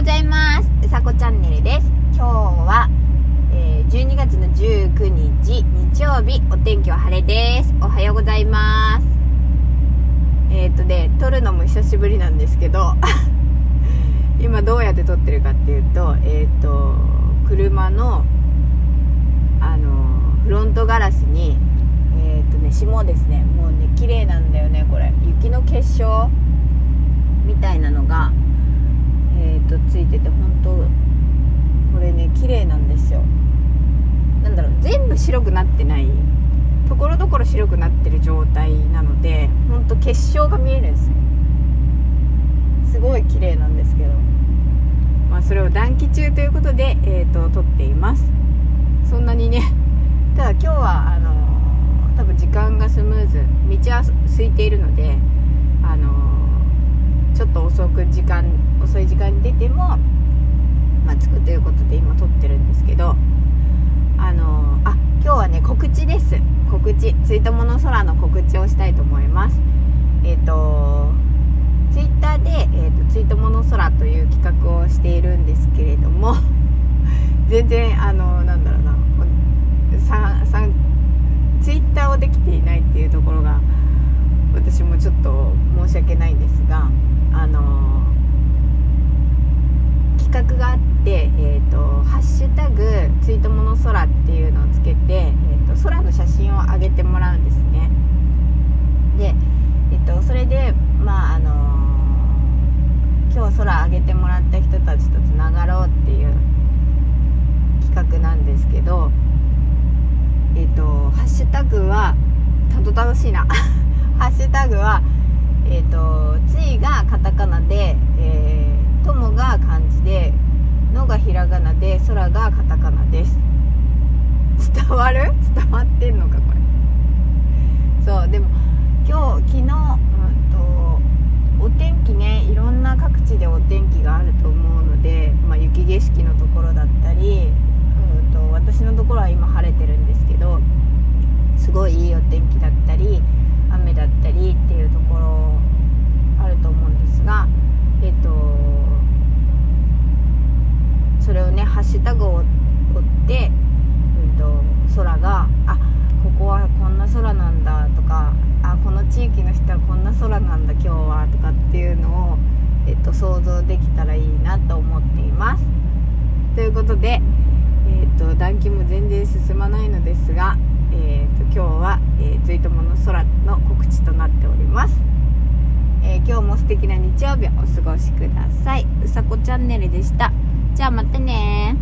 ございます。うさこチャンネルです。今日は、えー、12月の19日日曜日お天気は晴れです。おはようございます。えっ、ー、とね撮るのも久しぶりなんですけど 今どうやって撮ってるかっていうとえっ、ー、と車のあのフロントガラスにえっ、とね霜ですね。もうね綺麗なんだよねこれ。雪の結晶みたいなのがえーと、ついてて本当これね綺麗なんですよなんだろう全部白くなってない。ところどころ白くなってる状態なので本当結晶が見えるんですねすごい綺麗なんですけど。まあそれを暖気中ということで、えーと、撮っています。そんなにね。ただ今日はあのー、多分時間がスムーズ道は空いているのであのー、ちょっと遅く時間遅い時間に出ても、まあ、着くということで今撮ってるんですけどあのー、あ今日はね告知です。告知ついたもの空の告知をしたいと思います。えっ、ー、とツイッターで、えーと、ツイートもの空という企画をしているんですけれども 全然あのなんだろうなツイッターをできていないっていうところが私もちょっと申し訳ないんですがあの企画があって、えーと「ハッシュタグツイートもの空」っていうのをつけて、えーと、空の写真を上げてもらうんですね。で、えーと、それでまああのー、今日空上げてもらった人たちとつながろうっていう企画なんですけどえっ、とハッシュタグはたどたどしいな。ハッシュタグは えっ、と「つい」がカタカナで「えー、とも」が漢字で「の」がひらがなで「空」がカタカナです。伝わる？伝わってんのかこれ。そうでも今日昨日、うんと、お天気ねいろんな各地でお天気があると思うので、まあ、雪景色のところだったり、うんと私のところは今晴れてるんですけどすごいいいお天気だったり雨だったりっていうところあると思うんですがえっ、ー、とそれをねハッシュタグを追って、うんと、空があここはこんな空なんだとかあこの地域の人はこんな空なんだ今日はとかっていうのを、えっ、と、想像できたらいいなと思っています。ということで、えーと、暖気も全然進まないのですがえーと、今日は、えー、ツイートもの空の告知となっております、えー、今日も素敵な日曜日をお過ごしください。うさこチャンネルでした。じゃあまたね